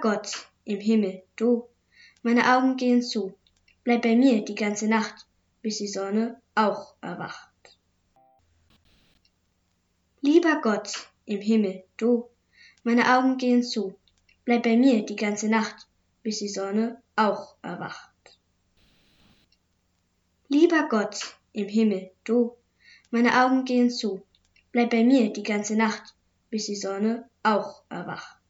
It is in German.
Gott im Himmel, du, meine Augen gehen zu, bleib bei mir die ganze Nacht, bis die Sonne auch erwacht. Lieber Gott im Himmel, du, meine Augen gehen zu, bleib bei mir die ganze Nacht, bis die Sonne auch erwacht. Lieber Gott im Himmel, du, meine Augen gehen zu, bleib bei mir die ganze Nacht, bis die Sonne auch erwacht.